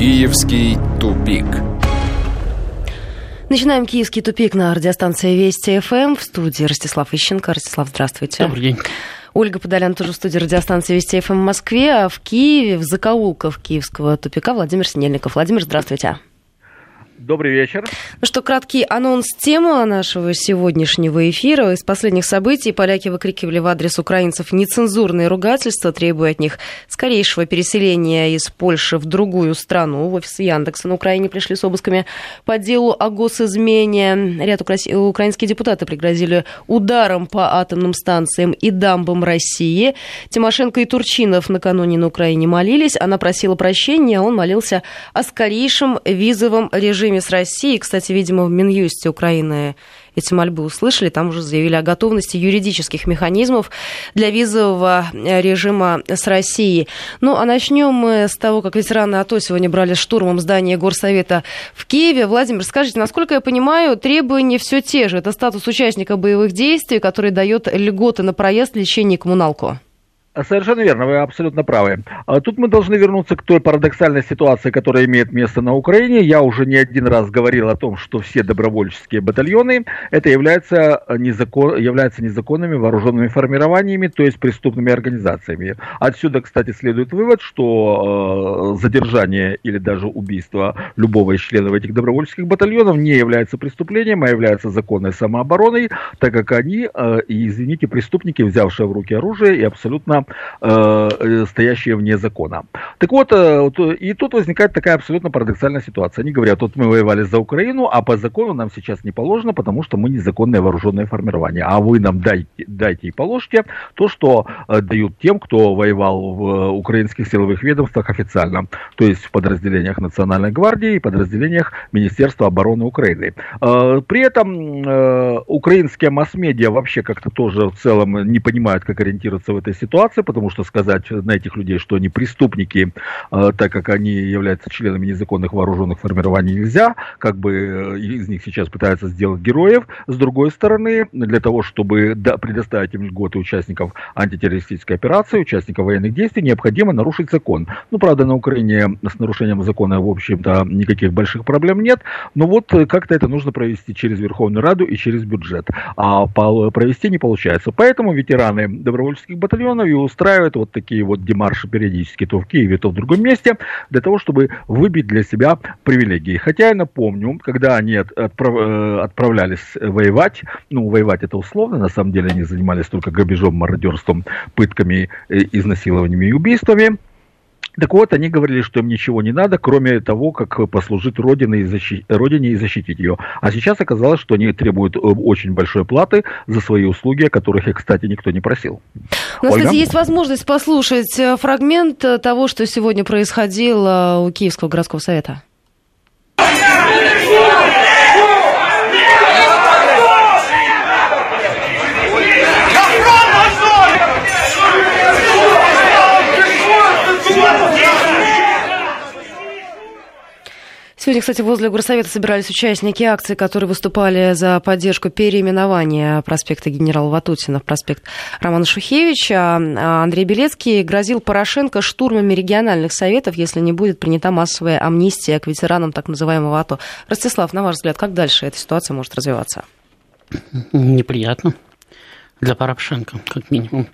Киевский тупик. Начинаем «Киевский тупик» на радиостанции Вести ФМ. В студии Ростислав Ищенко. Ростислав, здравствуйте. Добрый день. Ольга Подолян тоже в студии радиостанции Вести ФМ в Москве, а в Киеве, в закоулках киевского тупика Владимир Синельников. Владимир, здравствуйте. Добрый вечер. Ну что, краткий анонс темы нашего сегодняшнего эфира. Из последних событий поляки выкрикивали в адрес украинцев нецензурные ругательства, требуя от них скорейшего переселения из Польши в другую страну. В офис Яндекса на Украине пришли с обысками по делу о госизмене. Ряд украинские депутаты пригрозили ударом по атомным станциям и дамбам России. Тимошенко и Турчинов накануне на Украине молились. Она просила прощения, а он молился о скорейшем визовом режиме режиме с Россией. Кстати, видимо, в Минюсте Украины эти мольбы услышали, там уже заявили о готовности юридических механизмов для визового э, режима с Россией. Ну, а начнем мы с того, как ветераны АТО сегодня брали штурмом здание Горсовета в Киеве. Владимир, скажите, насколько я понимаю, требования все те же. Это статус участника боевых действий, который дает льготы на проезд, лечение и коммуналку. Совершенно верно, вы абсолютно правы. А тут мы должны вернуться к той парадоксальной ситуации, которая имеет место на Украине. Я уже не один раз говорил о том, что все добровольческие батальоны это являются, незакон, являются незаконными вооруженными формированиями, то есть преступными организациями. Отсюда, кстати, следует вывод, что э, задержание или даже убийство любого из членов этих добровольческих батальонов не является преступлением, а является законной самообороной, так как они, э, извините, преступники, взявшие в руки оружие и абсолютно э, стоящие вне закона. Так вот, э, и тут возникает такая абсолютно парадоксальная ситуация. Они говорят, вот мы воевали за Украину, а по закону нам сейчас не положено, потому что мы незаконное вооруженное формирование. А вы нам дайте, дайте и положите то, что э, дают тем, кто воевал в украинских силовых ведомствах официально, то есть в подразделениях Национальной гвардии и подразделениях Министерства обороны Украины. При этом э, украинские масс-медиа вообще как-то тоже в целом не понимают, как ориентироваться в этой ситуации ситуация, потому что сказать на этих людей, что они преступники, э, так как они являются членами незаконных вооруженных формирований, нельзя. Как бы э, из них сейчас пытаются сделать героев. С другой стороны, для того, чтобы предоставить им льготы участников антитеррористической операции, участников военных действий, необходимо нарушить закон. Ну, правда, на Украине с нарушением закона, в общем-то, никаких больших проблем нет. Но вот э, как-то это нужно провести через Верховную Раду и через бюджет. А провести не получается. Поэтому ветераны добровольческих батальонов и устраивают вот такие вот демарши периодически то в Киеве, то в другом месте, для того, чтобы выбить для себя привилегии. Хотя я напомню, когда они отправ, э, отправлялись воевать, ну, воевать это условно, на самом деле они занимались только грабежом, мародерством, пытками, э, изнасилованиями и убийствами, так вот, они говорили, что им ничего не надо, кроме того, как послужить Родине и, защи... Родине и защитить ее. А сейчас оказалось, что они требуют э, очень большой платы за свои услуги, о которых их, кстати, никто не просил. У нас, Ольга? кстати, есть возможность послушать э, фрагмент э, того, что сегодня происходило у Киевского городского совета. Сегодня, кстати, возле Горсовета собирались участники акции, которые выступали за поддержку переименования проспекта генерала Ватутина в проспект Романа Шухевича. А Андрей Белецкий грозил Порошенко штурмами региональных советов, если не будет принята массовая амнистия к ветеранам так называемого АТО. Ростислав, на ваш взгляд, как дальше эта ситуация может развиваться? Неприятно для Порошенко, как минимум.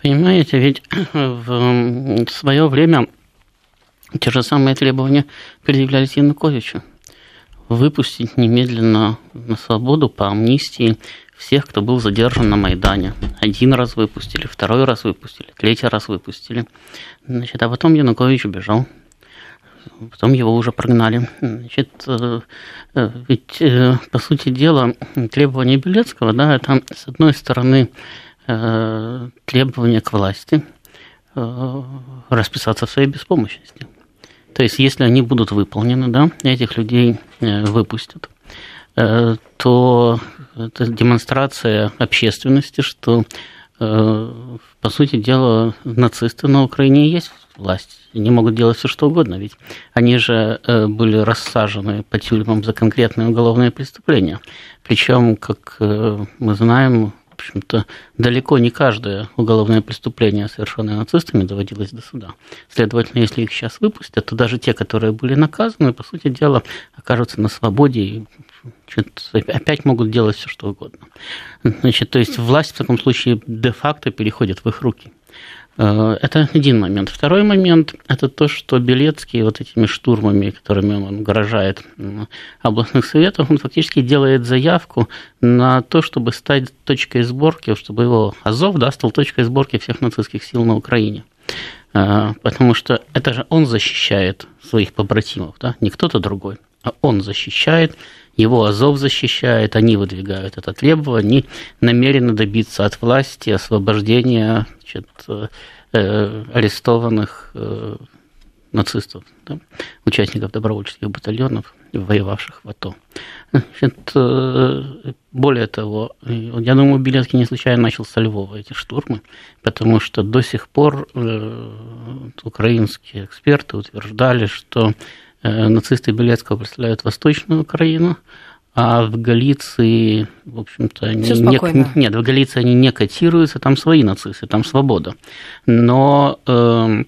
Понимаете, ведь в свое время те же самые требования предъявлялись Януковичу. Выпустить немедленно на свободу по амнистии всех, кто был задержан на Майдане. Один раз выпустили, второй раз выпустили, третий раз выпустили. Значит, а потом Янукович убежал. Потом его уже прогнали. Значит, э, э, ведь, э, по сути дела, требования Белецкого, да, это, с одной стороны, требование к власти расписаться в своей беспомощности. То есть, если они будут выполнены, да, этих людей э, выпустят, э, то это демонстрация общественности, что, э, по сути дела, нацисты на Украине есть власть. Они могут делать все, что угодно, ведь они же были рассажены по тюрьмам за конкретные уголовные преступления. Причем, как мы знаем, общем-то, далеко не каждое уголовное преступление, совершенное нацистами, доводилось до суда. Следовательно, если их сейчас выпустят, то даже те, которые были наказаны, по сути дела, окажутся на свободе и опять могут делать все, что угодно. Значит, то есть власть в таком случае де-факто переходит в их руки. Э, это один момент. Второй момент – это то, что Белецкий вот этими штурмами, которыми он угрожает областных советов, он фактически делает заявку на то, чтобы стать точкой сборки, чтобы его Азов да, стал точкой сборки всех нацистских сил на Украине. Э, потому что это же он защищает своих побратимов, да, не кто-то другой, он защищает его Азов защищает, они выдвигают это требование, они намерены добиться от власти освобождения значит, э, арестованных э, нацистов, да, участников добровольческих батальонов, воевавших в АТО. Значит, э, более того, я думаю, Белецкий не случайно начал со Львова эти штурмы, потому что до сих пор э, украинские эксперты утверждали, что Э, нацисты Белецкого представляют Восточную Украину, а в Галиции, в общем-то, они не, нет, в Галиции они не котируются, там свои нацисты, там свобода. Но э,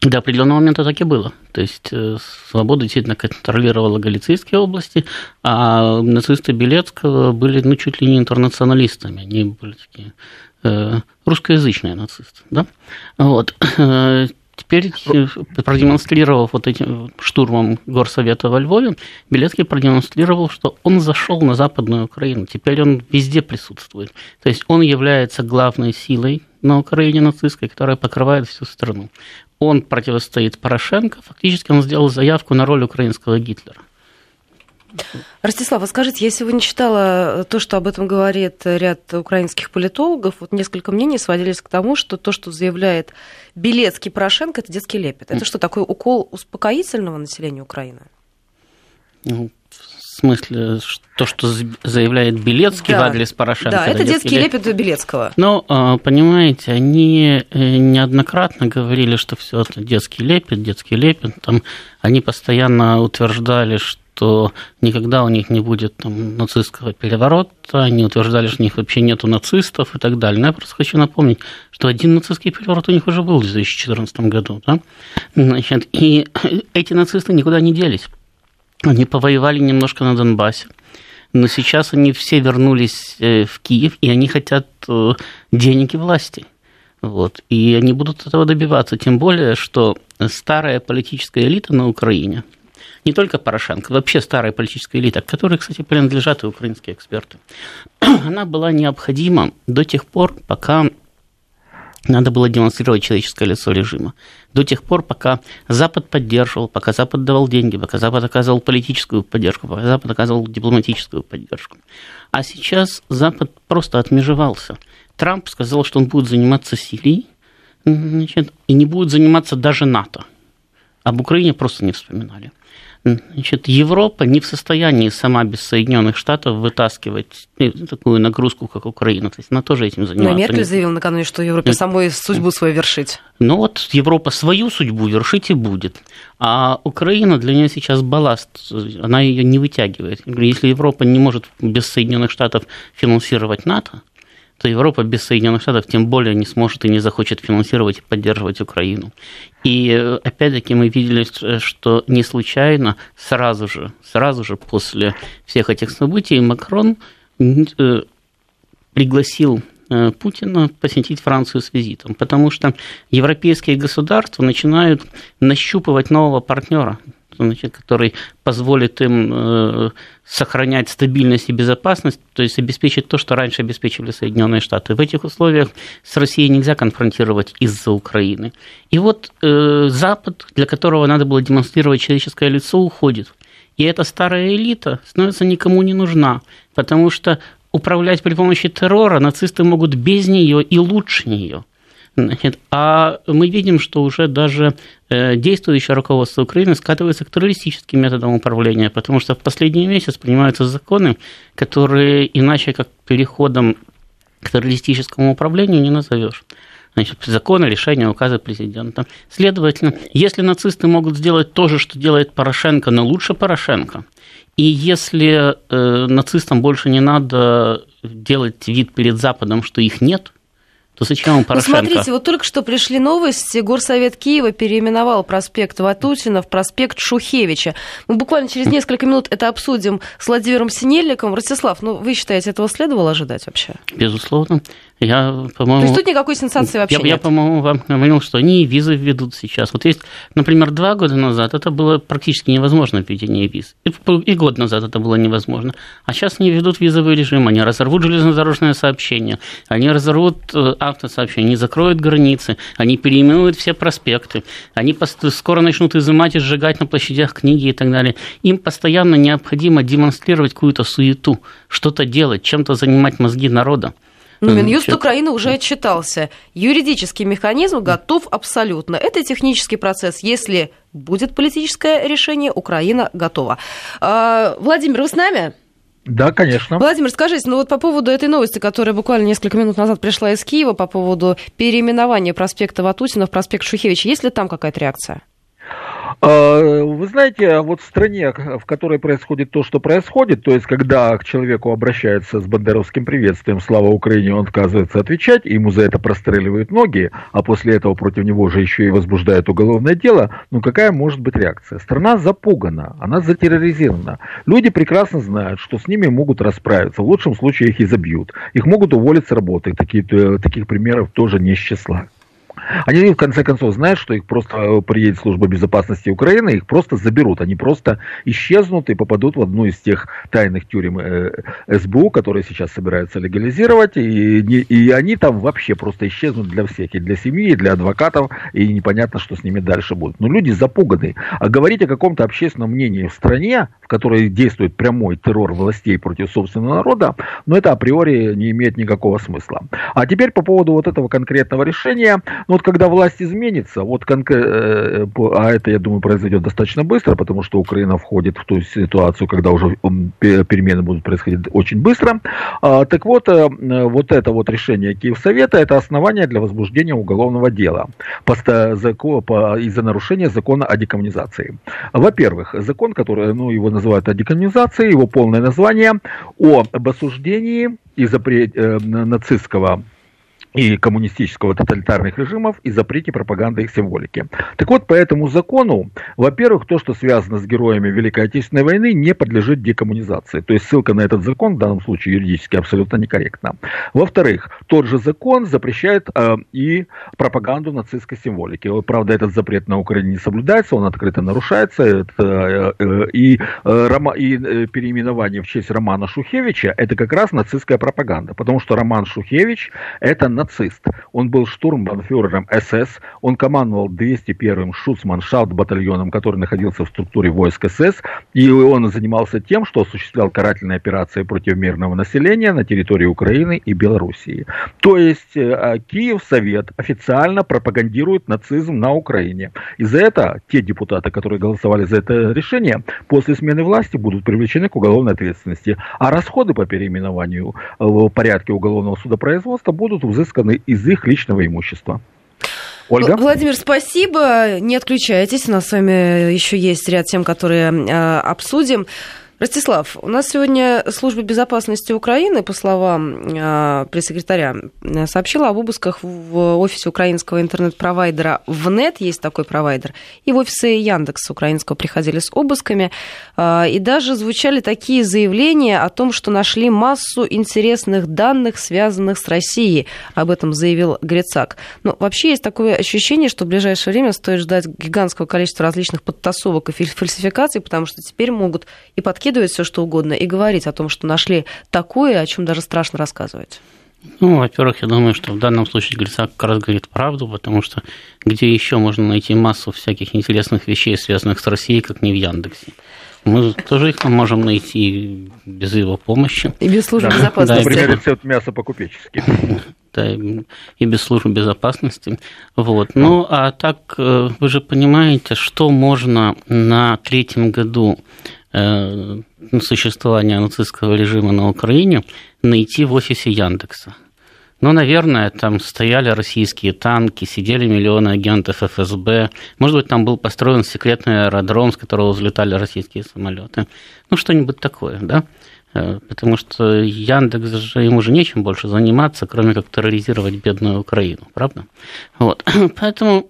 до определенного момента так и было. То есть э, свобода действительно контролировала галицийские области, а нацисты Белецкого были ну, чуть ли не интернационалистами. Они были такие э, русскоязычные нацисты. Да? Вот. Теперь, э, продемонстрировав вот этим штурмом горсовета во Львове, Белецкий продемонстрировал, что он зашел на Западную Украину. Теперь он везде присутствует. То есть он является главной силой на Украине нацистской, которая покрывает всю страну. Он противостоит Порошенко. Фактически он сделал заявку на роль украинского Гитлера. Ростислав, а скажите, я сегодня читала то, что об этом говорит ряд украинских политологов. Вот несколько мнений сводились к тому, что то, что заявляет Белецкий Порошенко, это детский лепет. Это что, такой укол успокоительного населения Украины? Ну, в смысле, то, что заявляет Белецкий да. в адрес Порошенко. Да, это детский лепет Белецкого. Ну, а, понимаете, они э, неоднократно говорили, что все это детский лепет, детский лепет. Там они постоянно утверждали, что что никогда у них не будет там, нацистского переворота, они утверждали, что у них вообще нету нацистов и так далее. Но я просто хочу напомнить, что один нацистский переворот у них уже был в 2014 году. Да? Значит, и эти нацисты никуда не делись. Они повоевали немножко на Донбассе, но сейчас они все вернулись э, в Киев, и они хотят э, денег и власти. Вот. И они будут этого добиваться, тем более, что старая политическая элита на Украине, не только Порошенко, вообще старая политическая элита, к которой, кстати, принадлежат и украинские эксперты, она была необходима до тех пор, пока надо было демонстрировать человеческое лицо режима. До тех пор, пока Запад поддерживал, пока Запад давал деньги, пока Запад оказывал политическую поддержку, пока Запад оказывал дипломатическую поддержку. А сейчас Запад просто отмежевался. Трамп сказал, что он будет заниматься Сирией, значит, и не будет заниматься даже НАТО. Об Украине просто не вспоминали. Значит, Европа не в состоянии сама без Соединенных Штатов вытаскивать ну, такую нагрузку, как Украина. То есть она тоже этим занимается. Но Меркель заявил накануне, что Европе самой судьбу свою вершить. Ну вот Европа свою судьбу вершить и будет. А Украина для нее сейчас балласт, она ее не вытягивает. Если Европа не может без Соединенных Штатов финансировать НАТО, то Европа без Соединенных Штатов тем более не сможет и не захочет финансировать и поддерживать Украину. И э, опять-таки мы видели, что не случайно сразу же, сразу же после всех этих событий Макрон э, пригласил э, Путина посетить Францию с визитом, потому что европейские государства начинают нащупывать нового партнера значит, который позволит им э, сохранять стабильность и безопасность, то есть обеспечить то, что раньше обеспечивали Соединенные Штаты. В этих условиях с Россией нельзя конфронтировать из-за Украины. И вот э, Запад, для которого надо было демонстрировать человеческое лицо, уходит. И эта старая элита становится никому не нужна, потому что управлять при помощи террора нацисты могут без нее и лучше нее. Значит, а мы видим, что уже даже э, действующее руководство Украины скатывается к террористическим методам управления, потому что в последний месяц принимаются законы, которые иначе как переходом к террористическому управлению не назовешь. Значит, законы, решения, указы президента. Следовательно, если нацисты могут сделать то же, что делает Порошенко, но лучше Порошенко, и если э, нацистам больше не надо делать вид перед Западом, что их нет – то зачем он Порошенко? Ну, смотрите, вот только что пришли новости. Горсовет Киева переименовал проспект Ватутина в проспект Шухевича. Мы буквально через несколько минут это обсудим с Владимиром Синельником. Ростислав, ну вы считаете, этого следовало ожидать вообще? Безусловно. Я, по-моему... То есть тут никакой сенсации вообще я, нет? Я, по-моему, вам говорил, что они визы введут сейчас. Вот есть, например, два года назад это было практически невозможно введение виз. И, и год назад это было невозможно. А сейчас они ведут визовый режим, они разорвут железнодорожное сообщение, они разорвут э, автосообщение, они закроют границы, они переименуют все проспекты, они скоро начнут изымать и сжигать на площадях книги и так далее. Им постоянно необходимо демонстрировать какую-то суету, что-то делать, чем-то занимать мозги народа. Ну, Минюст Украины уже отчитался. Юридический механизм готов абсолютно. Это технический процесс. Если будет политическое решение, Украина готова. А, Владимир, вы с нами? Да, конечно. Владимир, скажите, ну вот по поводу этой новости, которая буквально несколько минут назад пришла из Киева, по поводу переименования проспекта Ватутина в проспект Шухевича, есть ли там какая-то реакция? А, вы знаете, вот в стране, в которой происходит то, что происходит, то есть когда к человеку обращаются с бандеровским приветствием «Слава Украине», он отказывается отвечать, ему за это простреливают ноги, а после этого против него же еще и возбуждают уголовное дело, ну какая может быть реакция? Страна запугана, она затерроризирована. Люди прекрасно знают, что с ними могут расправиться, в лучшем случае их и забьют. Их могут уволить с работы, такие, э, таких примеров тоже не с числа. Они в конце концов знают, что их просто э, приедет служба безопасности Украины, их просто заберут, они просто исчезнут и попадут в одну из тех тайных тюрем э, СБУ, которые сейчас собираются легализировать, и, и они там вообще просто исчезнут для всех, и для семьи, и для адвокатов, и непонятно, что с ними дальше будет. Но люди запуганы. А говорить о каком-то общественном мнении в стране, в которой действует прямой террор властей против собственного народа, ну это априори не имеет никакого смысла. А теперь по поводу вот этого конкретного решения, ну вот когда власть изменится, вот конкрет, э, а это, я думаю, произойдет достаточно быстро, потому что Украина входит в ту ситуацию, когда уже перемены будут происходить очень быстро. А, так вот, э, вот это вот решение Киевсовета, это основание для возбуждения уголовного дела из-за нарушения закона о декоммунизации. Во-первых, закон, который, ну, его называют о декоммунизации, его полное название об осуждении и запрете э, нацистского и коммунистического тоталитарных режимов и запрете пропаганды их символики. Так вот, по этому закону, во-первых, то, что связано с героями Великой Отечественной войны, не подлежит декоммунизации. То есть ссылка на этот закон в данном случае юридически абсолютно некорректна. Во-вторых, тот же закон запрещает э, и пропаганду нацистской символики. Правда, этот запрет на Украине не соблюдается, он открыто нарушается. Это, э, э, и, э, рома, и э, переименование в честь Романа Шухевича это как раз нацистская пропаганда. Потому что Роман Шухевич это нацист. Он был штурмбанфюрером СС, он командовал 201-м Шуцманшафт батальоном, который находился в структуре войск СС, и он занимался тем, что осуществлял карательные операции против мирного населения на территории Украины и Белоруссии. То есть э, а, Киев Совет официально пропагандирует нацизм на Украине. И за это те депутаты, которые голосовали за это решение, после смены власти будут привлечены к уголовной ответственности. А расходы по переименованию э, в порядке уголовного судопроизводства будут взысканы взысканы из их личного имущества. Ольга? Владимир, спасибо. Не отключайтесь. У нас с вами еще есть ряд тем, которые э, обсудим. Ростислав, у нас сегодня служба безопасности Украины, по словам э, пресс-секретаря, сообщила об обысках в офисе украинского интернет-провайдера ВНЕТ, есть такой провайдер, и в офисы Яндекс украинского приходили с обысками, э, и даже звучали такие заявления о том, что нашли массу интересных данных, связанных с Россией. Об этом заявил Грицак. Но вообще есть такое ощущение, что в ближайшее время стоит ждать гигантского количества различных подтасовок и фальсификаций, потому что теперь могут и подкидывать подкидывать все что угодно и говорить о том, что нашли такое, о чем даже страшно рассказывать? Ну, во-первых, я думаю, что в данном случае Грицак как раз говорит правду, потому что где еще можно найти массу всяких интересных вещей, связанных с Россией, как не в Яндексе. Мы тоже их можем найти без его помощи. И без службы да. безопасности. Например, рецепт мяса по-купечески. Да, и без службы безопасности. Вот. Ну, а так, э, вы же понимаете, что можно на третьем году существования нацистского режима на Украине найти в офисе Яндекса. Ну, наверное, там стояли российские танки, сидели миллионы агентов ФСБ. Может быть, там был построен секретный аэродром, с которого взлетали российские самолеты. Ну, что-нибудь такое, да? Потому что Яндекс же ему же нечем больше заниматься, кроме как терроризировать бедную Украину, правда? Вот. Поэтому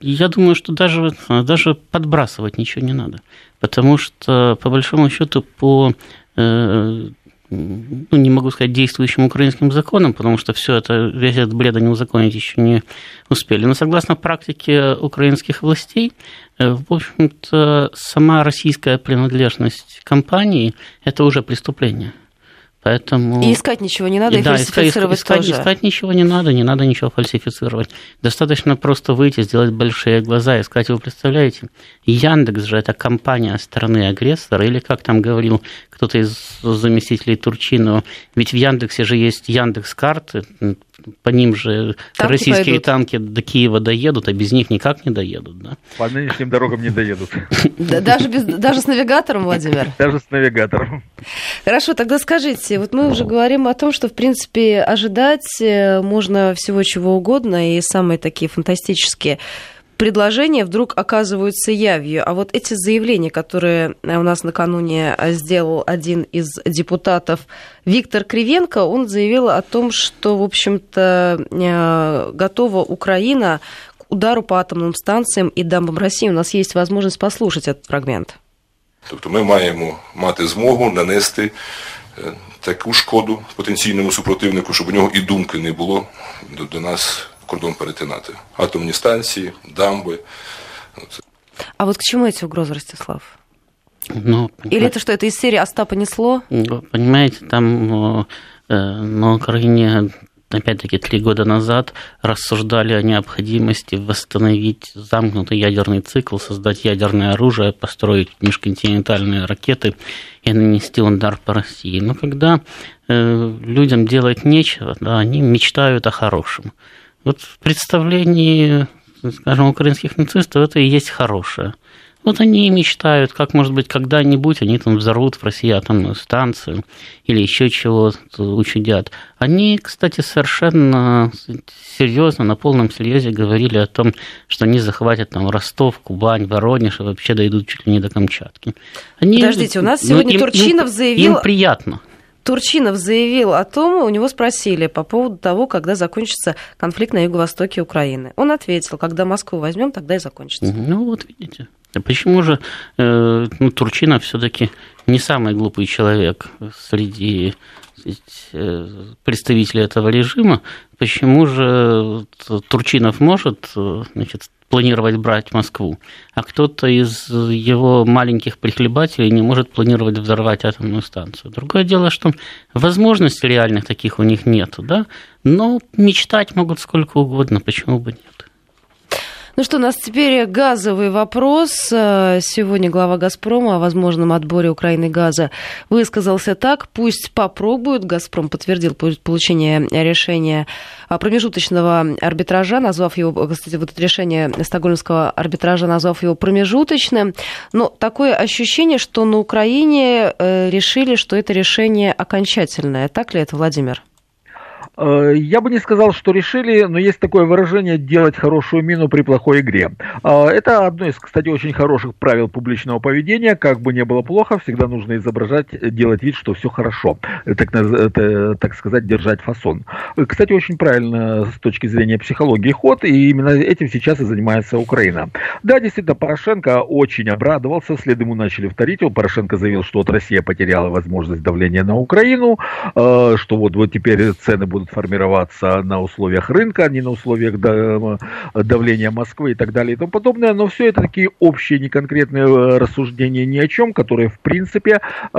я думаю, что даже, даже подбрасывать ничего не надо. Потому что, по большому счету, по ну, не могу сказать, действующим украинским законам, потому что все это, весь этот бред они узаконить еще не успели. Но согласно практике украинских властей, э, в общем-то, сама российская принадлежность компании – это уже преступление. Поэтому... И искать ничего не надо, и, и да, фальсифицировать искать, тоже. Искать ничего не надо, не надо ничего фальсифицировать. Достаточно просто выйти, сделать большие глаза, искать, вы представляете? Яндекс же это компания страны-агрессора, или как там говорил кто-то из заместителей Турчинова, ведь в Яндексе же есть Яндекс-карты, по ним же танки российские пойдут. танки до Киева доедут, а без них никак не доедут. Да? По нынешним дорогам не доедут. Даже, без, даже с навигатором, Владимир? Даже с навигатором. Хорошо, тогда скажите, вот мы уже говорим о том, что, в принципе, ожидать э, можно всего чего угодно, и самые такие фантастические предложения вдруг оказываются явью. А вот эти заявления, которые у нас накануне сделал один из депутатов Виктор Кривенко, он заявил о том, что, в общем-то, э, готова Украина к удару по атомным станциям и дамбам России. У нас есть возможность послушать этот фрагмент. Тобто ми маємо мати змогу нанести таку шкоду потенційному супротивнику, щоб у нього і думки не було до, до нас кордон перетинати. Атомні станції, дамби. А вот к чему эти угрозы, Ростислав? Ну, Или это что, это из серии «Остапа несло»? Понимаете, там э, на Украине опять-таки, три года назад рассуждали о необходимости восстановить замкнутый ядерный цикл, создать ядерное оружие, построить межконтинентальные ракеты и нанести удар по России. Но когда э, людям делать нечего, да, они мечтают о хорошем. Вот в представлении, скажем, украинских нацистов это и есть хорошее. Вот они и мечтают, как, может быть, когда-нибудь они там взорвут в России атомную станцию или еще чего-то учудят. Они, кстати, совершенно серьезно, на полном серьезе говорили о том, что они захватят там Ростов, Кубань, Воронеж и вообще дойдут чуть ли не до Камчатки. Они, Подождите, у нас сегодня ну, им, Турчинов им, заявил... Им приятно. Турчинов заявил о том, у него спросили по поводу того, когда закончится конфликт на юго-востоке Украины. Он ответил, когда Москву возьмем, тогда и закончится. Ну вот видите. А почему же э, ну, Турчинов все-таки не самый глупый человек среди э, представителей этого режима? Почему же Турчинов может э, значит, планировать брать Москву, а кто-то из его маленьких прихлебателей не может планировать взорвать атомную станцию. Другое дело, что возможностей реальных таких у них нет, да? но мечтать могут сколько угодно, почему бы нет. Ну что, у нас теперь газовый вопрос. Сегодня глава «Газпрома» о возможном отборе Украины газа высказался так. Пусть попробуют. «Газпром» подтвердил получение решения промежуточного арбитража, назвав его, кстати, вот это решение стокгольмского арбитража, назвав его промежуточным. Но такое ощущение, что на Украине э, решили, что это решение окончательное. Так ли это, Владимир? Э, я бы не сказал, что решили, но есть такое выражение «делать хорошую мину при плохой игре». Э, это одно из, кстати, очень хороших правил публичного поведения. Как бы не было плохо, всегда нужно изображать, делать вид, что все хорошо. Так, так сказать, держать фасон. Кстати, очень правильно с точки зрения психологии ход, и именно этим сейчас и занимается Украина. Да, действительно, Порошенко очень обрадовался, вслед ему начали вторить. Порошенко заявил, что вот Россия потеряла возможность давления на Украину, э, что вот, вот теперь цены будут формироваться на условиях рынка, а не на условиях давления Москвы и так далее и тому подобное. Но все это такие общие, неконкретные э, рассуждения ни о чем, которые в принципе э,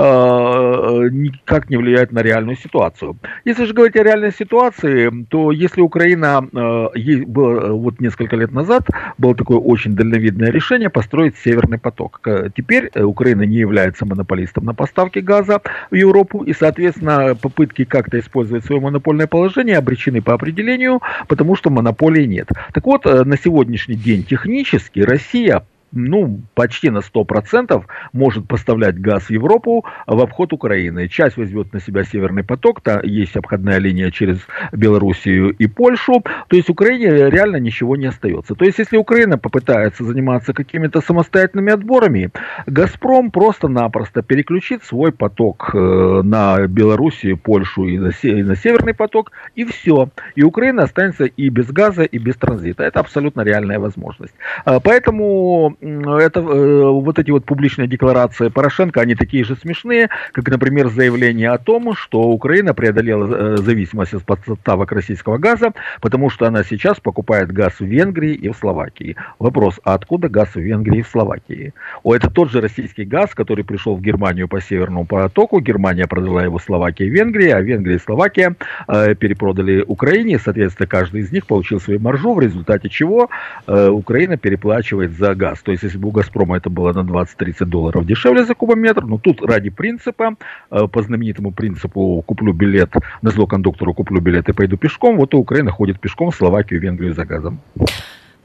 никак не влияют на реальную ситуацию. Если же говорить о реальной ситуации, то если Украина э, вот несколько лет назад было такое очень дальновидное решение построить Северный поток. Теперь Украина не является монополистом на поставки газа в Европу и, соответственно, попытки как-то использовать свое монопольное положение положения обречены по определению, потому что монополии нет. Так вот, э, на сегодняшний день технически Россия ну, почти на 100% может поставлять газ в Европу в обход Украины. Часть возьмет на себя Северный поток, там есть обходная линия через Белоруссию и Польшу. То есть Украине реально ничего не остается. То есть если Украина попытается заниматься какими-то самостоятельными отборами, Газпром просто-напросто переключит свой поток э, на Белоруссию, Польшу и на, Северный поток, и все. И Украина останется и без газа, и без транзита. Это абсолютно реальная возможность. А, поэтому это, э, вот эти вот публичные декларации Порошенко, они такие же смешные, как, например, заявление о том, что Украина преодолела э, зависимость от поставок российского газа, потому что она сейчас покупает газ в Венгрии и в Словакии. Вопрос, а откуда газ в Венгрии и в Словакии? О, это тот же российский газ, который пришел в Германию по Северному потоку. Германия продала его Словакии и Венгрии, а Венгрия и Словакия э, перепродали Украине. Соответственно, каждый из них получил свою маржу, в результате чего э, Украина переплачивает за газ. То есть, если бы у «Газпрома» это было на 20-30 долларов дешевле за кубометр, но тут ради принципа, э, по знаменитому принципу «куплю билет, на зло кондуктору куплю билет и пойду пешком», вот и Украина ходит пешком в Словакию и Венгрию за газом.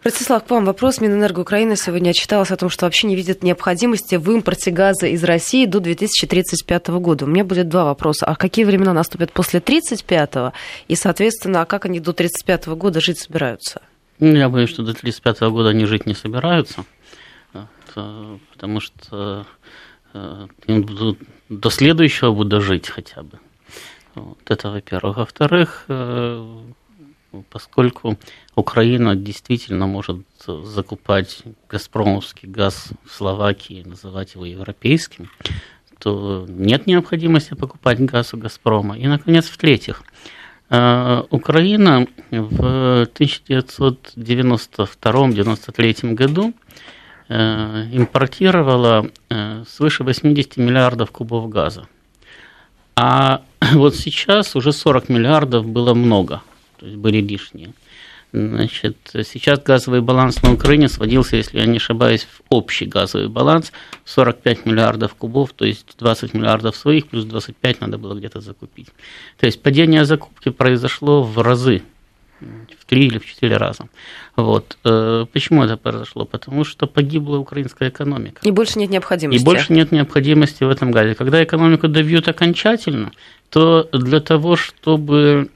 Ростислав, к вам вопрос. Минэнерго Украины сегодня отчиталась о том, что вообще не видит необходимости в импорте газа из России до 2035 года. У меня будет два вопроса. А какие времена наступят после 35 И, соответственно, а как они до 35 года жить собираются? Ну, я боюсь, что до 35 года они жить не собираются, потому что э, им до следующего года жить хотя бы. Вот это, во-первых. Во-вторых, э, поскольку Украина действительно может закупать газпромовский газ в Словакии, называть его европейским, то нет необходимости покупать газ у Газпрома. И, наконец, в-третьих, э, Украина в 1992-1993 году э, импортировала э, свыше 80 миллиардов кубов газа. А вот сейчас уже 40 миллиардов было много, то есть были лишние. Значит, сейчас газовый баланс на Украине сводился, если я не ошибаюсь, в общий газовый баланс 45 миллиардов кубов, то есть 20 миллиардов своих, плюс 25 надо было где-то закупить. То есть падение закупки произошло в разы, в три или в четыре раза. Вот. Э, почему это произошло? Потому что погибла украинская экономика. И больше нет необходимости. И больше нет необходимости в этом газе. Когда экономику добьют окончательно, то для того, чтобы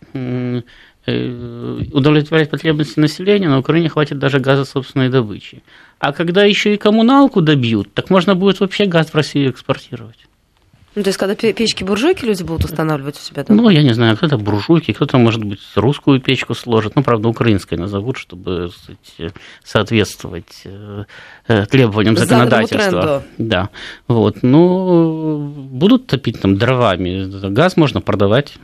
Э, удовлетворять потребности населения, на Украине хватит даже газа собственной добычи. А когда еще и коммуналку добьют, так можно будет вообще газ в Россию экспортировать. Ну, то есть, когда печки-буржуйки люди будут устанавливать у себя дома? Ну, я не знаю, кто-то буржуйки, кто-то, может быть, русскую печку сложит. Ну, правда, украинской назовут, чтобы сказать, соответствовать э, э, требованиям законодательства. Да. Вот. Ну, будут топить там дровами. Газ можно продавать.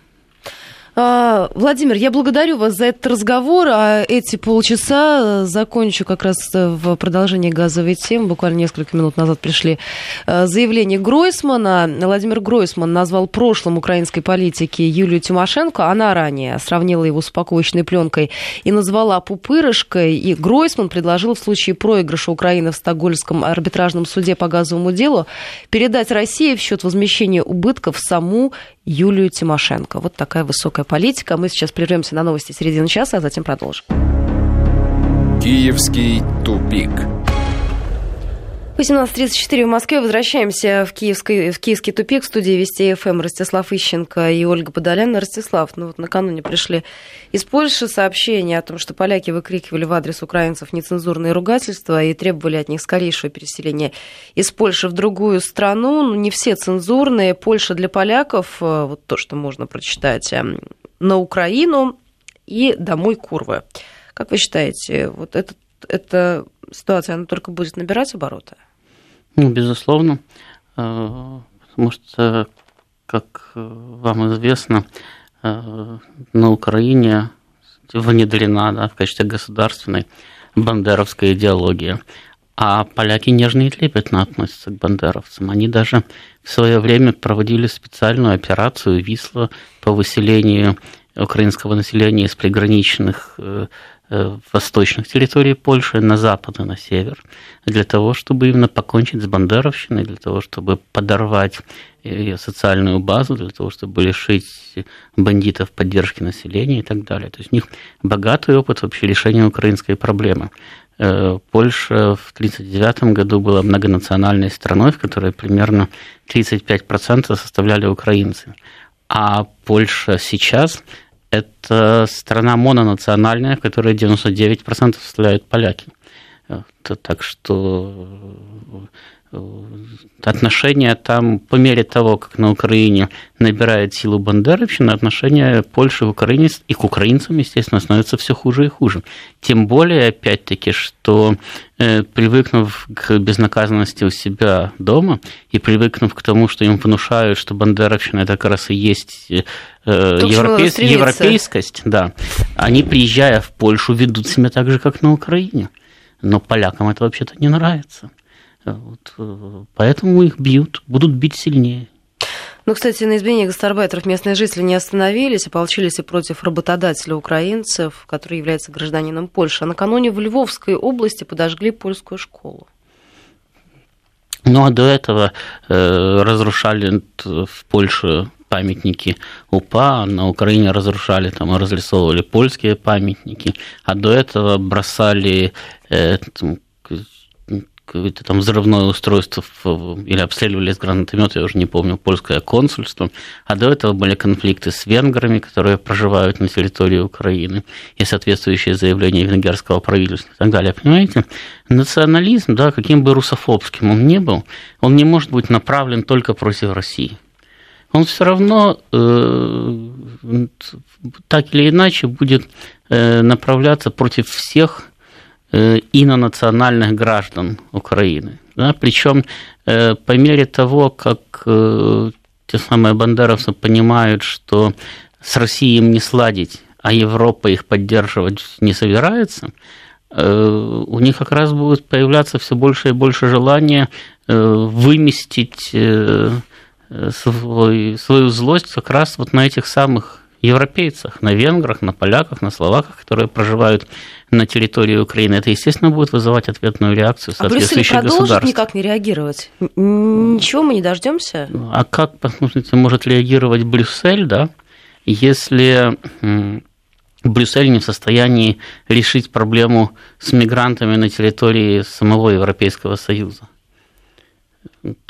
А, Владимир, я благодарю вас за этот разговор. А эти полчаса закончу как раз в продолжении газовой темы. Буквально несколько минут назад пришли а, заявления Гройсмана. Владимир Гройсман назвал прошлым украинской политики Юлию Тимошенко. Она ранее сравнила его с упаковочной пленкой и назвала пупырышкой. И Гройсман предложил в случае проигрыша Украины в Стокгольмском арбитражном суде по газовому делу передать России в счет возмещения убытков саму Юлию Тимошенко. Вот такая высокая политика. Мы сейчас прервемся на новости середины часа, а затем продолжим. Киевский тупик. 18.34 в Москве. Возвращаемся в, Киевский, в Киевский тупик. В студии Вести ФМ Ростислав Ищенко и Ольга Подоляна. Ростислав, ну вот накануне пришли из Польши сообщения о том, что поляки выкрикивали в адрес украинцев нецензурные ругательства и требовали от них скорейшего переселения из Польши в другую страну. Ну, не все цензурные. Польша для поляков, э, вот то, что можно прочитать, эм, на Украину и домой Курвы. Как вы считаете, вот этот, эта ситуация, она только будет набирать обороты? Ну, безусловно, э, потому что, как вам известно, э, на Украине внедрена да, в качестве государственной бандеровская идеология. А поляки нежно и трепетно относятся к бандеровцам. Они даже в свое время проводили специальную операцию «Висла» по выселению украинского населения из приграничных э, Э, восточных территорий Польши на запад и на север, для того, чтобы именно покончить с бандеровщиной, для того, чтобы подорвать ее социальную базу, для того, чтобы лишить бандитов поддержки населения и так далее. То есть у них богатый опыт вообще решения украинской проблемы. Э, Польша в 1939 году была многонациональной страной, в которой примерно 35% составляли украинцы. А Польша сейчас – это страна мононациональная, в которой 99% составляют поляки. Так что отношения там, по мере того, как на Украине набирает силу бандеровщина, отношения Польши к Украине и к украинцам, естественно, становятся все хуже и хуже. Тем более, опять-таки, что э, привыкнув к безнаказанности у себя дома и привыкнув к тому, что им внушают, что бандеровщина это как раз и есть э, европейс... европейскость, да, они, приезжая в Польшу, ведут себя так же, как на Украине. Но полякам это вообще-то не нравится. Вот, э, поэтому их бьют, будут бить сильнее. Ну, кстати, на изменение гастарбайтеров местные жители не остановились, ополчились и против работодателя украинцев, который является гражданином Польши. А накануне в Львовской области подожгли польскую школу. Ну, а до этого э, разрушали в Польше памятники УПА, на Украине разрушали, там, разрисовывали польские памятники, а до этого бросали э, какое-то там взрывное устройство или обстреливали из гранатомета, я уже не помню, польское консульство. А до этого были конфликты с венграми, которые проживают на территории Украины, и соответствующие заявления венгерского правительства и так далее. Понимаете, национализм, да, каким бы русофобским он ни был, он не может быть направлен только против России. Он все равно э, так или иначе будет э, направляться против всех Э, инонациональных граждан Украины. Да? Причем э, по мере того, как э, те самые бандеровцы понимают, что с Россией им не сладить, а Европа их поддерживать не собирается, у них как раз будет появляться все больше и больше желания выместить свой, свою злость как раз вот на этих самых европейцах, на венграх, на поляках, на словаках, которые проживают на территории Украины. Это, естественно, будет вызывать ответную реакцию соответствующих а Брюссель продолжит никак не реагировать? Ничего мы не дождемся? А как, посмотрите, может реагировать Брюссель, да, если Брюссель не в состоянии решить проблему с мигрантами на территории самого Европейского Союза?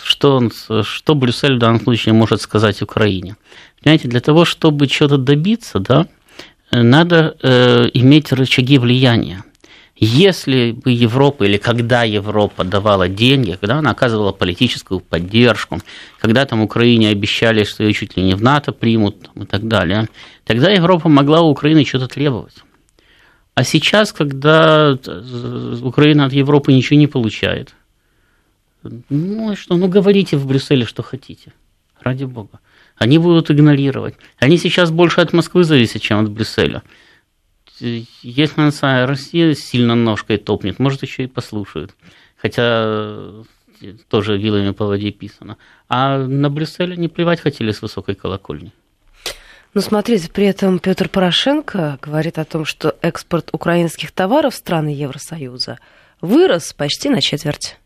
Что, он, что Брюссель в данном случае может сказать Украине? Понимаете, для того, чтобы чего-то добиться, да, надо э, иметь рычаги влияния. Если бы Европа или когда Европа давала деньги, когда она оказывала политическую поддержку, когда там Украине обещали, что ее чуть ли не в НАТО примут и так далее, тогда Европа могла у Украины что-то требовать. А сейчас, когда э, Украина от Европы ничего не получает, ну что, ну говорите в Брюсселе, что хотите, ради бога они будут игнорировать. Они сейчас больше от Москвы зависят, чем от Брюсселя. Если Россия сильно ножкой топнет, может, еще и послушают. Хотя тоже вилами по воде писано. А на Брюсселе не плевать хотели с высокой колокольни. Ну, смотрите, при этом Петр Порошенко говорит о том, что экспорт украинских товаров в страны Евросоюза вырос почти на четверть.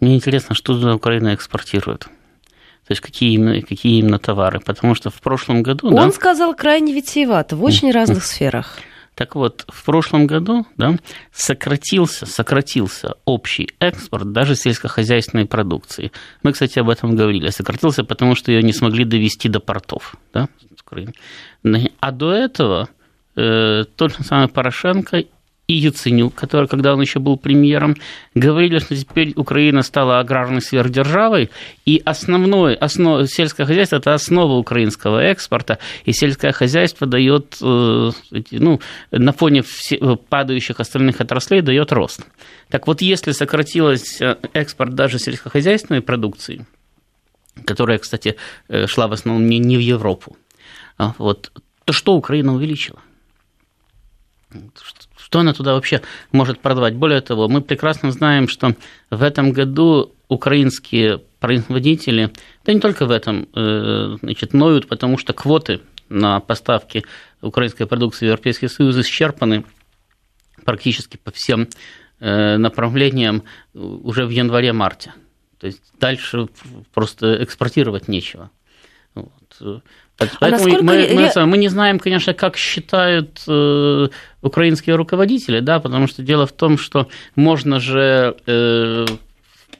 Мне интересно, что Украина экспортирует. То есть какие именно, какие именно товары. Потому что в прошлом году... Он да, сказал крайне витиевато, в очень разных сферах. Так вот, в прошлом году да, сократился, сократился общий экспорт даже сельскохозяйственной продукции. Мы, кстати, об этом говорили. Сократился, потому что ее не смогли довести до портов. Да, а до этого э, тот же самый Порошенко и Яценюк, который, когда он еще был премьером, говорили, что теперь Украина стала аграрной сверхдержавой, и основной, основ, сельское хозяйство – это основа украинского экспорта, и сельское хозяйство дает, э, ну, на фоне падающих остальных отраслей дает рост. Так вот, если сократилось э, экспорт даже сельскохозяйственной продукции, которая, кстати, э, шла в основном не в Европу, а вот, то что Украина увеличила? Что она туда вообще может продавать? Более того, мы прекрасно знаем, что в этом году украинские производители, да не только в этом, э, значит, ноют, потому что квоты на поставки украинской продукции в Европейский Союз исчерпаны практически по всем э, направлениям уже в январе-марте. То есть дальше просто экспортировать нечего. Вот. Поэтому а мы, мы, мы не знаем, конечно, как считают э, украинские руководители, да, потому что дело в том, что можно же э,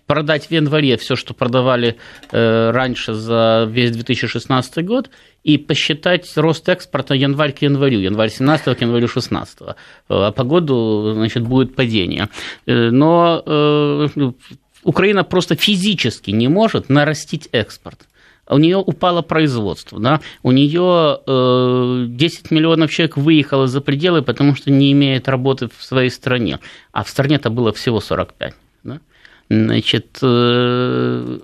продать в январе все, что продавали э, раньше за весь 2016 год, и посчитать рост экспорта январь к январю, январь 17 к январю 16. А по году, значит, будет падение. Э, но э, Украина просто физически не может нарастить экспорт у нее упало производство, да, у нее э, 10 миллионов человек выехало за пределы, потому что не имеет работы в своей стране, а в стране-то было всего 45. Да? Значит, э,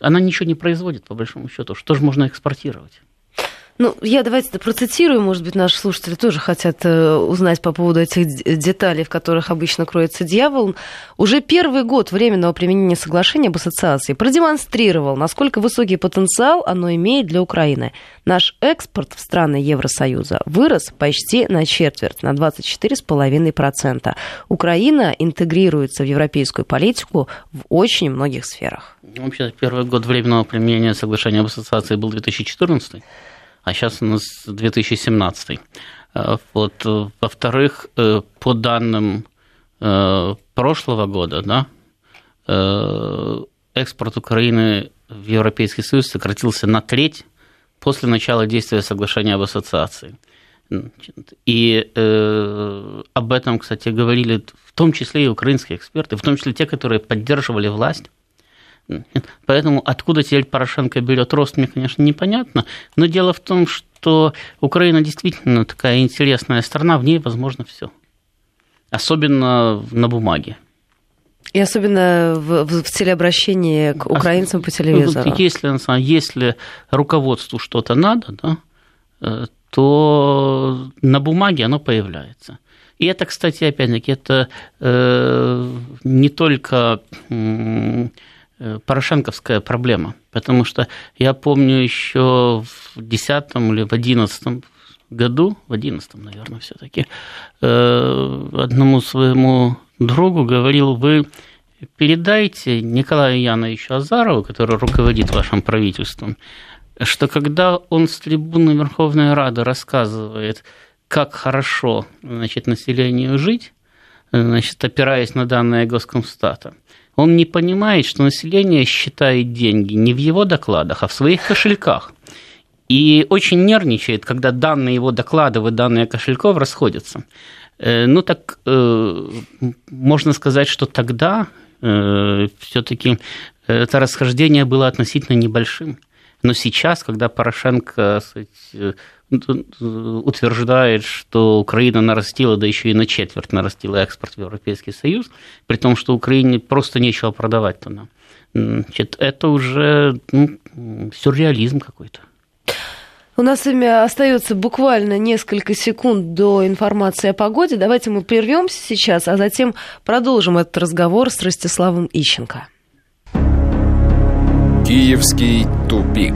она ничего не производит, по большому счету. Что же можно экспортировать? Ну, я давайте процитирую, может быть, наши слушатели тоже хотят э, узнать по поводу этих деталей, в которых обычно кроется дьявол. Уже первый год временного применения соглашения об ассоциации продемонстрировал, насколько высокий потенциал оно имеет для Украины. Наш экспорт в страны Евросоюза вырос почти на четверть, на 24,5%. Украина интегрируется в европейскую политику в очень многих сферах. Вообще, первый год временного применения соглашения об ассоциации был 2014 а сейчас у нас 2017. Э, вот. Во-вторых, э, по данным э, прошлого года, да, экспорт Украины в Европейский Союз сократился на треть после начала действия соглашения об ассоциации. И э, об этом, кстати, говорили в том числе и украинские эксперты, в том числе те, которые поддерживали власть Поэтому откуда теперь Порошенко берет рост, мне, конечно, непонятно. Но дело в том, что Украина действительно такая интересная страна, в ней возможно все. Особенно на бумаге. И особенно в, в, в телеобращении к украинцам по телевизору. Если, если руководству что-то надо, да, э, то на бумаге оно появляется. И это, кстати, опять-таки, это э, не только Э, порошенковская проблема. Потому что я помню еще в 2010 или в 2011 году, в 2011, наверное, все-таки, э, одному своему другу говорил, вы передайте Николаю Яновичу Азарову, который руководит вашим правительством, что когда он с трибуны Верховной Рады рассказывает, как хорошо значит, населению жить, значит, опираясь на данные Госкомстата, он не понимает, что население считает деньги не в его докладах, а в своих кошельках. И очень нервничает, когда данные его докладов и данные кошельков расходятся. Э, ну так э, можно сказать, что тогда э, все-таки это расхождение было относительно небольшим. Но сейчас, когда Порошенко сказать, утверждает, что Украина нарастила, да еще и на четверть нарастила экспорт в Европейский Союз, при том, что Украине просто нечего продавать-то нам. Значит, это уже ну, сюрреализм какой-то. У нас с вами остается буквально несколько секунд до информации о погоде. Давайте мы прервемся сейчас, а затем продолжим этот разговор с Ростиславом Ищенко. Киевский тупик.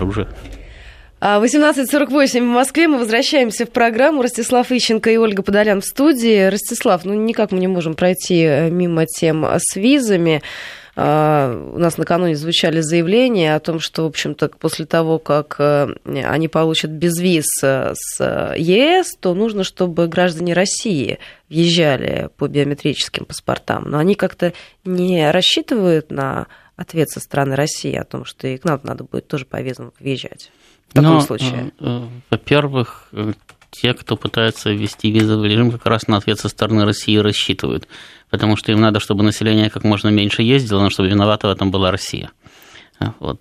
Уже 18.48 в Москве. Мы возвращаемся в программу. Ростислав Ищенко и Ольга Подолян в студии. Ростислав, ну никак мы не можем пройти э, мимо тем с визами. А, у нас накануне звучали заявления о том, что, в общем-то, после того, как э, они получат безвиз э, с ЕС, то нужно, чтобы граждане России въезжали по биометрическим паспортам. Но они как-то не рассчитывают на ответ со стороны России о том, что и к нам надо будет тоже по визам въезжать таком Но, случае? Э, э, во-первых, э, те, кто пытается ввести визовый режим, как раз на ответ со стороны России рассчитывают. Потому что им надо, чтобы население как можно меньше ездило, но чтобы виновата в этом была Россия. Вот,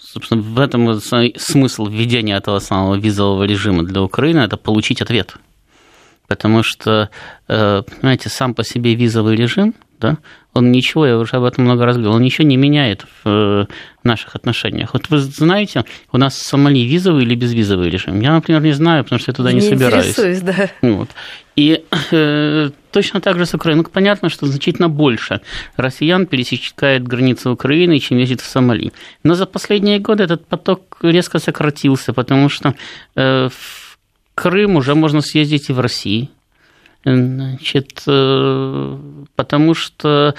собственно, в этом смысл введения этого самого визового режима для Украины – это получить ответ. Потому что, понимаете, сам по себе визовый режим да, он ничего, я уже об этом много раз говорил, он ничего не меняет в э, наших отношениях. Вот вы знаете, у нас в Сомали визовый или безвизовый режим? Я, например, не знаю, потому что я туда не, не собираюсь. да. Вот. И э, точно так же с Украиной. Ну, понятно, что значительно больше россиян пересекает границу Украины, чем ездит в Сомали. Но за последние годы этот поток резко сократился, потому что э, в Крым уже можно съездить и в России – Значит, потому что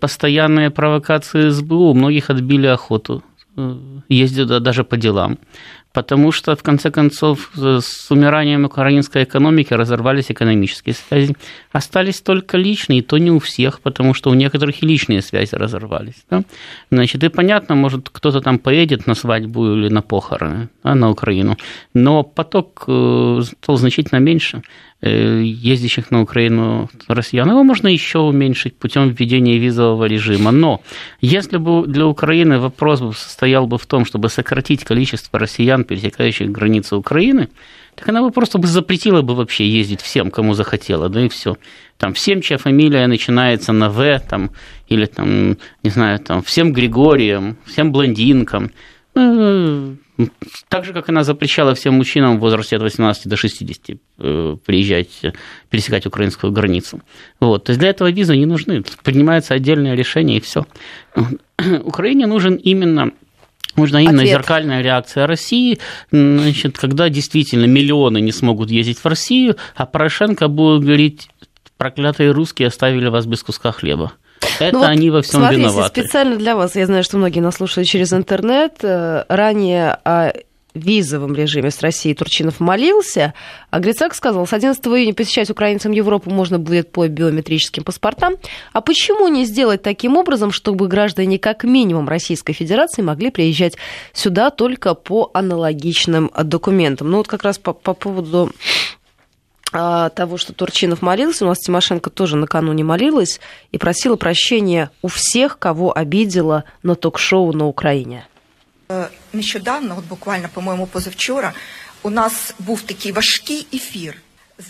постоянные провокации СБУ у многих отбили охоту ездить даже по делам потому что, в конце концов, с умиранием украинской экономики разорвались экономические связи. Остались только личные, и то не у всех, потому что у некоторых и личные связи разорвались. Да? Значит, и понятно, может, кто-то там поедет на свадьбу или на похороны да, на Украину, но поток э, стал значительно меньше. Э, ездящих на Украину россиян. Его можно еще уменьшить путем введения визового режима. Но если бы для Украины вопрос состоял бы в том, чтобы сократить количество россиян, пересекающих границы Украины, так она бы просто бы запретила бы вообще ездить всем, кому захотела, да и все. Там всем, чья фамилия начинается на В, там, или там, не знаю, там, всем Григорием, всем блондинкам. Так же, как она запрещала всем мужчинам в возрасте от 18 до 60 э, приезжать, пересекать украинскую границу. Вот. То есть для этого визы не нужны. Принимается отдельное решение, и все. Украине нужен именно Нужна именно Ответ. зеркальная реакция России, значит, когда действительно миллионы не смогут ездить в Россию, а Порошенко будет говорить, проклятые русские оставили вас без куска хлеба. Это ну, они во всем смотрите, виноваты. специально для вас, я знаю, что многие нас слушают через интернет, э, ранее о визовом режиме с Россией Турчинов молился, а Грицак сказал, с 11 июня посещать украинцам Европу можно будет по биометрическим паспортам. А почему не сделать таким образом, чтобы граждане как минимум Российской Федерации могли приезжать сюда только по аналогичным документам? Ну вот как раз по, по поводу того, что Турчинов молился, у нас Тимошенко тоже накануне молилась и просила прощения у всех, кого обидела на ток-шоу на Украине. Э, нещодавно, от буквально, по-моему, позавчора, у нас був такий важкий ефір.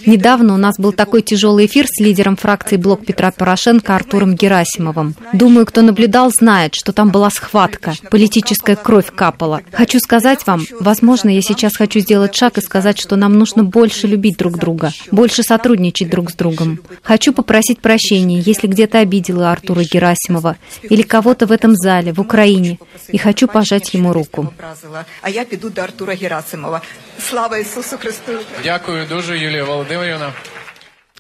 Недавно у нас был такой тяжелый эфир с лидером фракции Блок Петра Порошенко Артуром Герасимовым. Думаю, кто наблюдал, знает, что там была схватка, политическая кровь капала. Хочу сказать вам, возможно, я сейчас хочу сделать шаг и сказать, что нам нужно больше любить друг друга, больше сотрудничать друг с другом. Хочу попросить прощения, если где-то обидела Артура Герасимова или кого-то в этом зале, в Украине, и хочу пожать ему руку. А я пойду до Артура Герасимова. Слава Ісусу Христу! Дякую дуже, Юлія Володимирівна.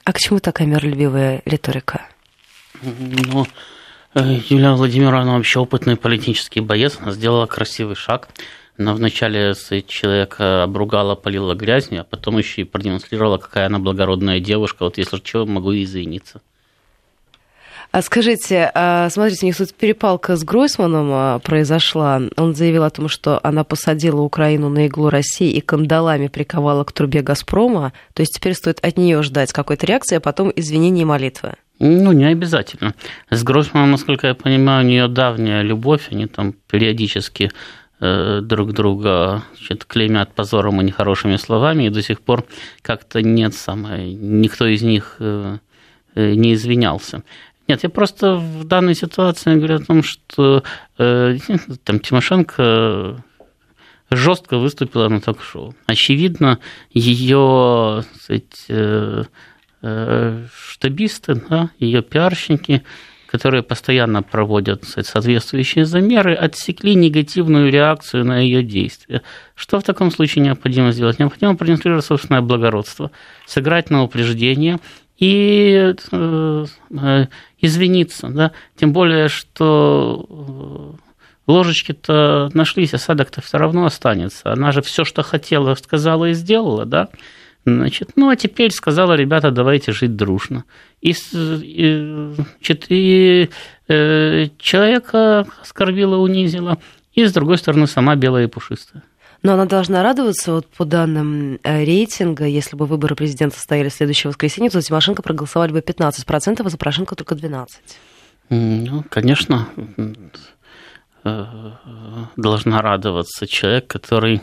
А к чему такая миролюбивая риторика? Ну, э, Юлия Владимировна вообще опытный политический боец. Она сделала красивый шаг. Она вначале человека обругала, полила грязью, а потом еще и продемонстрировала, какая она благородная девушка. Вот если что, могу извиниться. А скажите, а, смотрите, у них тут перепалка с Гройсманом а, произошла. Он заявил о том, что она посадила Украину на иглу России и кандалами приковала к трубе «Газпрома». То есть теперь стоит от нее ждать какой-то реакции, а потом извинений и молитвы. Ну, не обязательно. С Гройсманом, насколько я понимаю, у нее давняя любовь, они там периодически э, друг друга значит, клеймят позором и нехорошими словами, и до сих пор как-то нет самое, никто из них э, э, не извинялся. Нет, я просто в данной ситуации говорю о том, что э, там Тимошенко жестко выступила на ток-шоу. Очевидно, ее э, э, штабисты, да, ее пиарщики, которые постоянно проводят сказать, соответствующие замеры, отсекли негативную реакцию на ее действия. Что в таком случае необходимо сделать? Необходимо продемонстрировать собственное благородство, сыграть на упреждение и э, извиниться, да, тем более, что э, ложечки-то нашлись, осадок-то все равно останется. Она же все, что хотела, сказала и сделала, да. Значит, ну а теперь сказала, ребята, давайте жить дружно. И, и, значит, и э, человека оскорбила, унизила, и с другой стороны сама белая и пушистая. Но она должна радоваться, вот по данным э, рейтинга, если бы выборы президента состояли в следующее воскресенье, то за Тимошенко проголосовали бы 15%, а за Порошенко только 12%. Ну, конечно, э, должна радоваться человек, который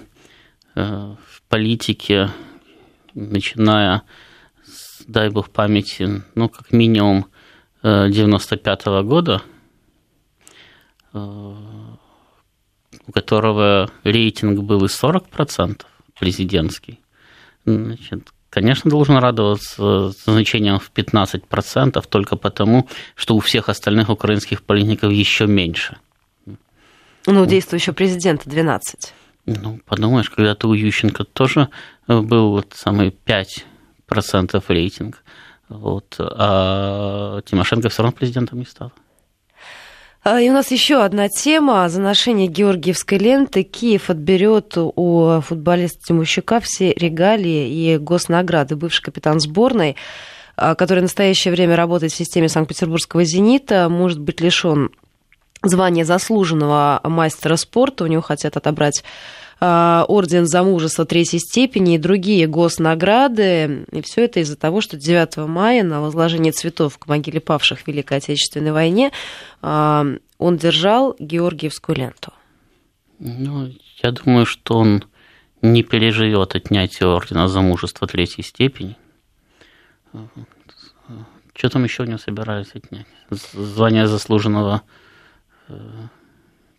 э, в политике, начиная с, дай бог памяти, ну, как минимум 95 -го года, у которого рейтинг был и 40% президентский, значит, конечно, должен радоваться значением в 15% только потому, что у всех остальных украинских политиков еще меньше. Ну, у действующего президента 12. Ну, подумаешь, когда-то у Ющенко тоже был вот самый 5% рейтинг. Вот. А Тимошенко все равно президентом не стала. А, и у нас еще одна тема. За ношение георгиевской ленты Киев отберет у футболиста Тимощука все регалии и госнаграды. Бывший капитан сборной, а, который в настоящее время работает в системе Санкт-Петербургского «Зенита», может быть лишен звания заслуженного мастера спорта. У него хотят отобрать орден за мужество третьей степени и другие госнаграды. И все это из-за того, что 9 мая на возложение цветов к могиле павших в Великой Отечественной войне а, он держал Георгиевскую ленту. Ну, я думаю, что он не переживет отнятие ордена за мужество третьей степени. Что там еще у него собирались отнять? Звание заслуженного э,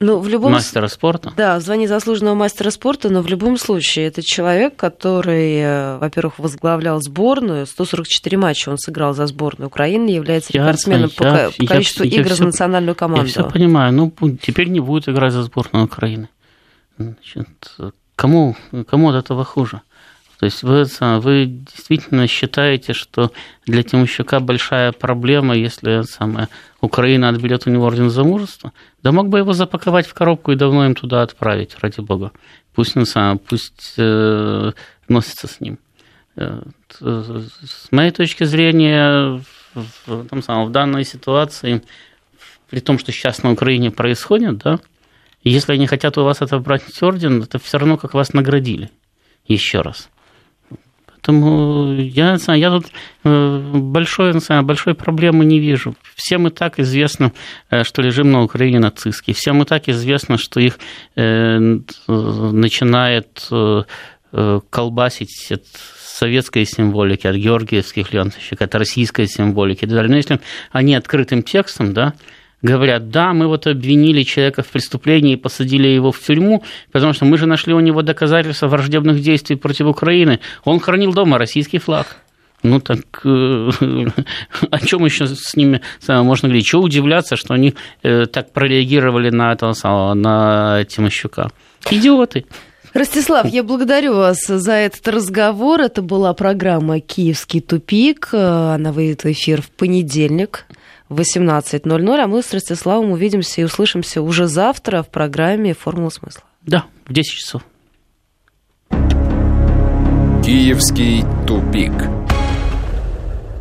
ну, в любом... Мастера спорта? Да, звание заслуженного мастера спорта, но в любом случае это человек, который, э, во-первых, возглавлял сборную, 144 матча он сыграл за сборную Украины, является рекордсменом я, по, количеству я, игр я за национальную команду. Я все понимаю, ну теперь не будет играть за сборную Украины. Значит, кому, кому от этого хуже? То есть вы, вы действительно считаете, что для Тимощука большая проблема, если самое, Украина отберет у него орден за мужество? Да мог бы его запаковать в коробку и давно им туда отправить, ради бога. Пусть он сам, пусть э, носится с ним. Э, с моей точки зрения, в, там самом, в данной ситуации, при том, что сейчас на Украине происходит, да, если они хотят у вас отобрать орден, это все равно как вас наградили. Еще раз. Поэтому я, я тут э, большой, большой проблемы не вижу. Всем и так известно, э, что режим на Украине нацистский. Всем и так известно, что их э, начинает колбасить от советской символики, от георгиевских ленточек, от российской символики и так. Но если они открытым текстом, да, говорят, да, мы вот обвинили человека в преступлении и посадили его в тюрьму, потому что мы же нашли у него доказательства враждебных действий против Украины. Он хранил дома российский флаг. Ну так э, о чем еще с ними можно говорить? Чего удивляться, что они э, так прореагировали на этого самого, на Тимощука? Идиоты. Ростислав, я благодарю вас за этот разговор. Это была программа «Киевский тупик». Она выйдет в эфир в понедельник. 18.00, а мы с Ростиславом увидимся и услышимся уже завтра в программе «Формула смысла». Да, в 10 часов. Киевский тупик.